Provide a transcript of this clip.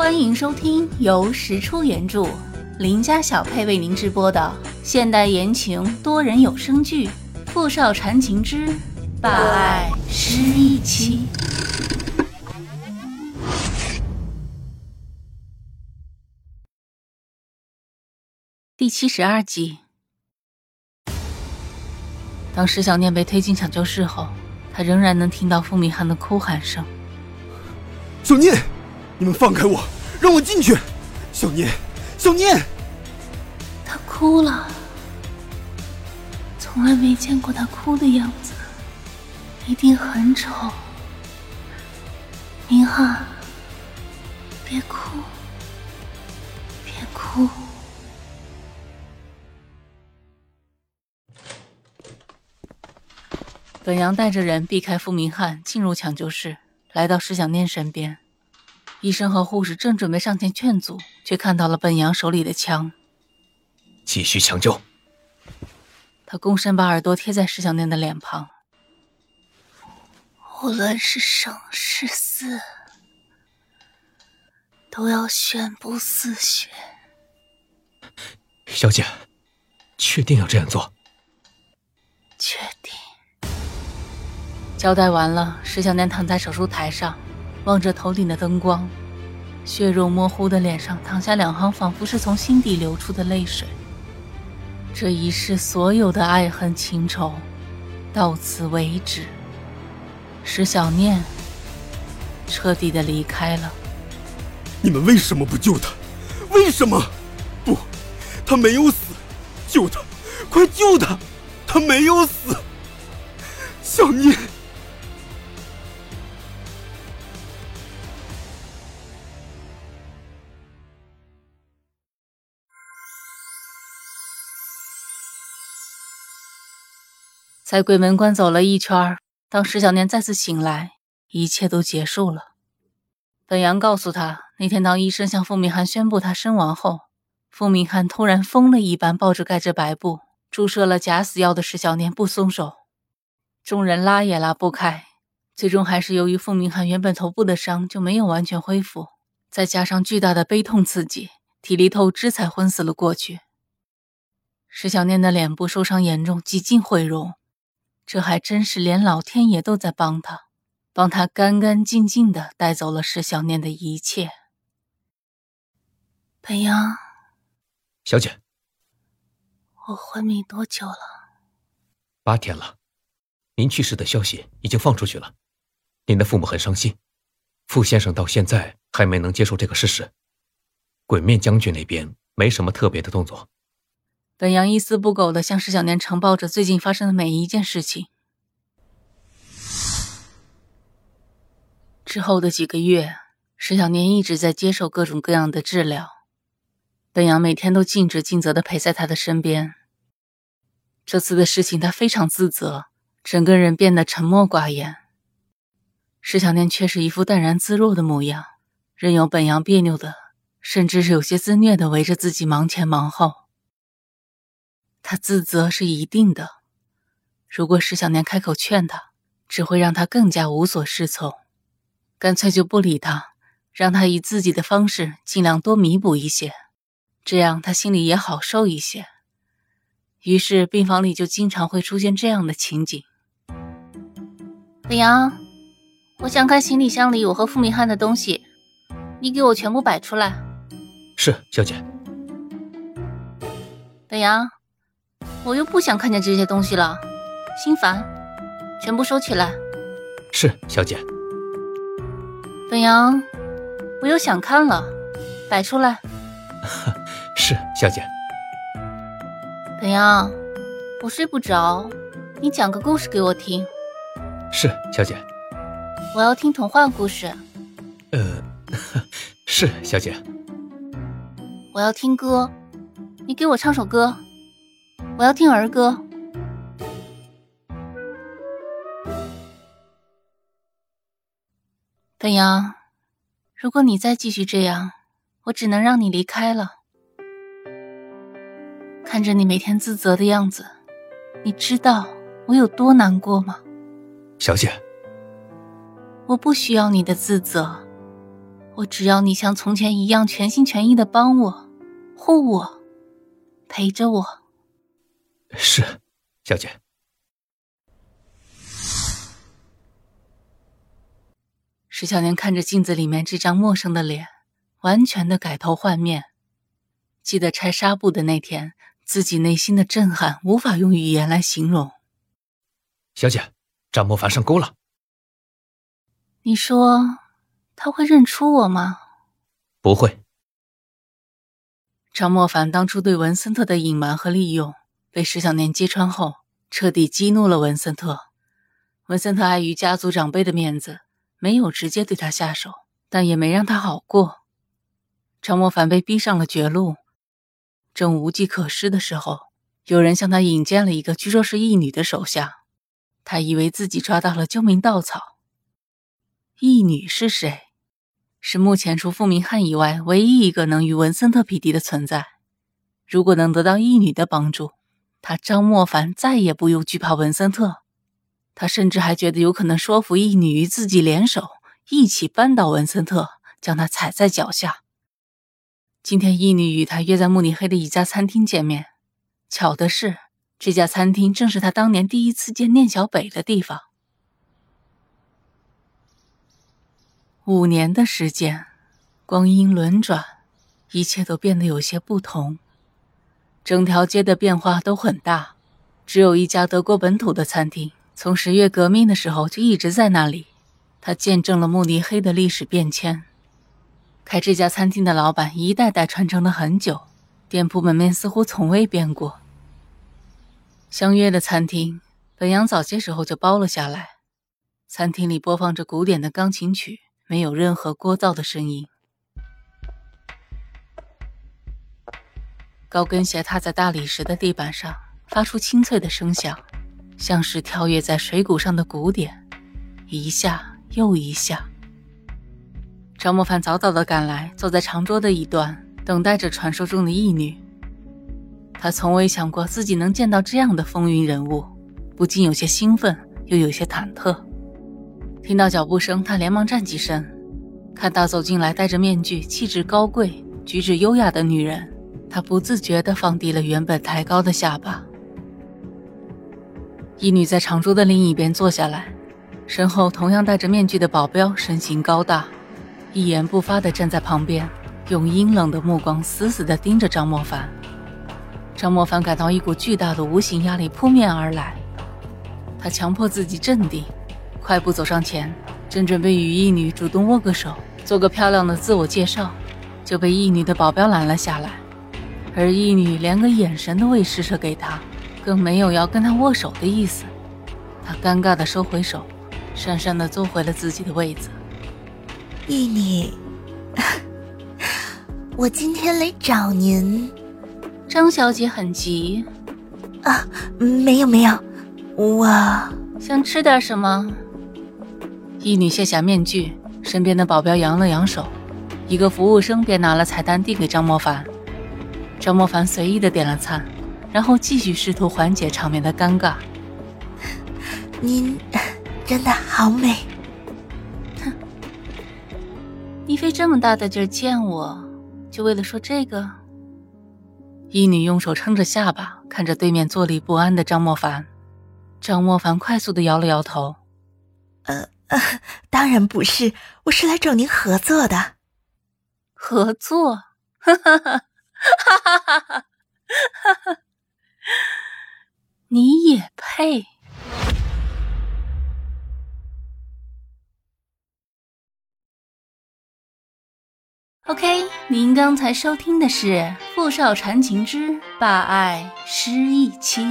欢迎收听由石出原著、林家小配为您直播的现代言情多人有声剧《富少缠情之霸爱失忆妻》第七十二集。当石小念被推进抢救室后，他仍然能听到傅明翰的哭喊声：“小念！”你们放开我，让我进去！小念，小念，他哭了，从来没见过他哭的样子，一定很丑。明翰，别哭，别哭。本阳带着人避开傅明翰，进入抢救室，来到石小念身边。医生和护士正准备上前劝阻，却看到了本阳手里的枪。继续抢救。他躬身把耳朵贴在石小念的脸庞。无论是生是死，都要宣布死血。小姐，确定要这样做？确定。交代完了，石小念躺在手术台上。望着头顶的灯光，血肉模糊的脸上淌下两行仿佛是从心底流出的泪水。这一世所有的爱恨情仇，到此为止。石小念彻底的离开了。你们为什么不救他？为什么？不，他没有死，救他，快救他！他没有死，小念。在鬼门关走了一圈，当石小念再次醒来，一切都结束了。本阳告诉他，那天当医生向傅明涵宣布他身亡后，傅明涵突然疯了一般抱着盖着白布、注射了假死药的石小念不松手，众人拉也拉不开，最终还是由于傅明涵原本头部的伤就没有完全恢复，再加上巨大的悲痛刺激，体力透支才昏死了过去。石小念的脸部受伤严重，几近毁容。这还真是连老天爷都在帮他，帮他干干净净的带走了石小念的一切。本阳，小姐，我昏迷多久了？八天了。您去世的消息已经放出去了，您的父母很伤心，傅先生到现在还没能接受这个事实。鬼面将军那边没什么特别的动作。本阳一丝不苟地向石小年呈报着最近发生的每一件事情。之后的几个月，石小年一直在接受各种各样的治疗，本阳每天都尽职尽责地陪在他的身边。这次的事情，他非常自责，整个人变得沉默寡言。石小年却是一副淡然自若的模样，任由本阳别扭的，甚至是有些自虐的围着自己忙前忙后。他自责是一定的，如果石小年开口劝他，只会让他更加无所适从，干脆就不理他，让他以自己的方式尽量多弥补一些，这样他心里也好受一些。于是病房里就经常会出现这样的情景：李阳，我想看行李箱里我和傅明翰的东西，你给我全部摆出来。是，小姐。本阳。我又不想看见这些东西了，心烦，全部收起来。是，小姐。本阳，我又想看了，摆出来。是，小姐。本阳，我睡不着，你讲个故事给我听。是，小姐。我要听童话故事。呃，是，小姐。我要听歌，你给我唱首歌。我要听儿歌，本阳。如果你再继续这样，我只能让你离开了。看着你每天自责的样子，你知道我有多难过吗？小姐，我不需要你的自责，我只要你像从前一样全心全意的帮我、护我、陪着我。是，小姐。石小年看着镜子里面这张陌生的脸，完全的改头换面。记得拆纱布的那天，自己内心的震撼无法用语言来形容。小姐，张莫凡上钩了。你说他会认出我吗？不会。张莫凡当初对文森特的隐瞒和利用，被石小年揭穿后，彻底激怒了文森特。文森特碍于家族长辈的面子。没有直接对他下手，但也没让他好过。张莫凡被逼上了绝路，正无计可施的时候，有人向他引荐了一个据说是义女的手下。他以为自己抓到了救命稻草。义女是谁？是目前除傅明翰以外唯一一个能与文森特匹敌的存在。如果能得到义女的帮助，他张莫凡再也不用惧怕文森特。他甚至还觉得有可能说服义女与自己联手，一起扳倒文森特，将他踩在脚下。今天义女与他约在慕尼黑的一家餐厅见面，巧的是，这家餐厅正是他当年第一次见念小北的地方。五年的时间，光阴轮转，一切都变得有些不同。整条街的变化都很大，只有一家德国本土的餐厅。从十月革命的时候就一直在那里，他见证了慕尼黑的历史变迁。开这家餐厅的老板一代代传承了很久，店铺门面似乎从未变过。相约的餐厅，本阳早些时候就包了下来。餐厅里播放着古典的钢琴曲，没有任何聒噪的声音。高跟鞋踏在大理石的地板上，发出清脆的声响。像是跳跃在水谷上的鼓点，一下又一下。张莫凡早早的赶来，坐在长桌的一端，等待着传说中的义女。他从未想过自己能见到这样的风云人物，不禁有些兴奋，又有些忐忑。听到脚步声，他连忙站起身，看到走进来戴着面具、气质高贵、举止优雅的女人，他不自觉地放低了原本抬高的下巴。一女在长桌的另一边坐下来，身后同样戴着面具的保镖身形高大，一言不发地站在旁边，用阴冷的目光死死地盯着张莫凡。张莫凡感到一股巨大的无形压力扑面而来，他强迫自己镇定，快步走上前，正准备与一女主动握个手，做个漂亮的自我介绍，就被一女的保镖拦了下来，而义女连个眼神都未施舍给他。更没有要跟他握手的意思，他尴尬的收回手，讪讪的坐回了自己的位子。义女，我今天来找您。张小姐很急啊？没有没有，我想吃点什么。义女卸下面具，身边的保镖扬了扬手，一个服务生便拿了菜单递给张莫凡。张莫凡随意的点了餐。然后继续试图缓解场面的尴尬。您真的好美。哼，你费这么大的劲见我，就为了说这个？一女用手撑着下巴，看着对面坐立不安的张莫凡。张莫凡快速的摇了摇头。呃，呃当然不是，我是来找您合作的。合作？哈哈哈哈哈哈哈哈哈！你也配？OK，您刚才收听的是《富少缠情之霸爱失忆妻》。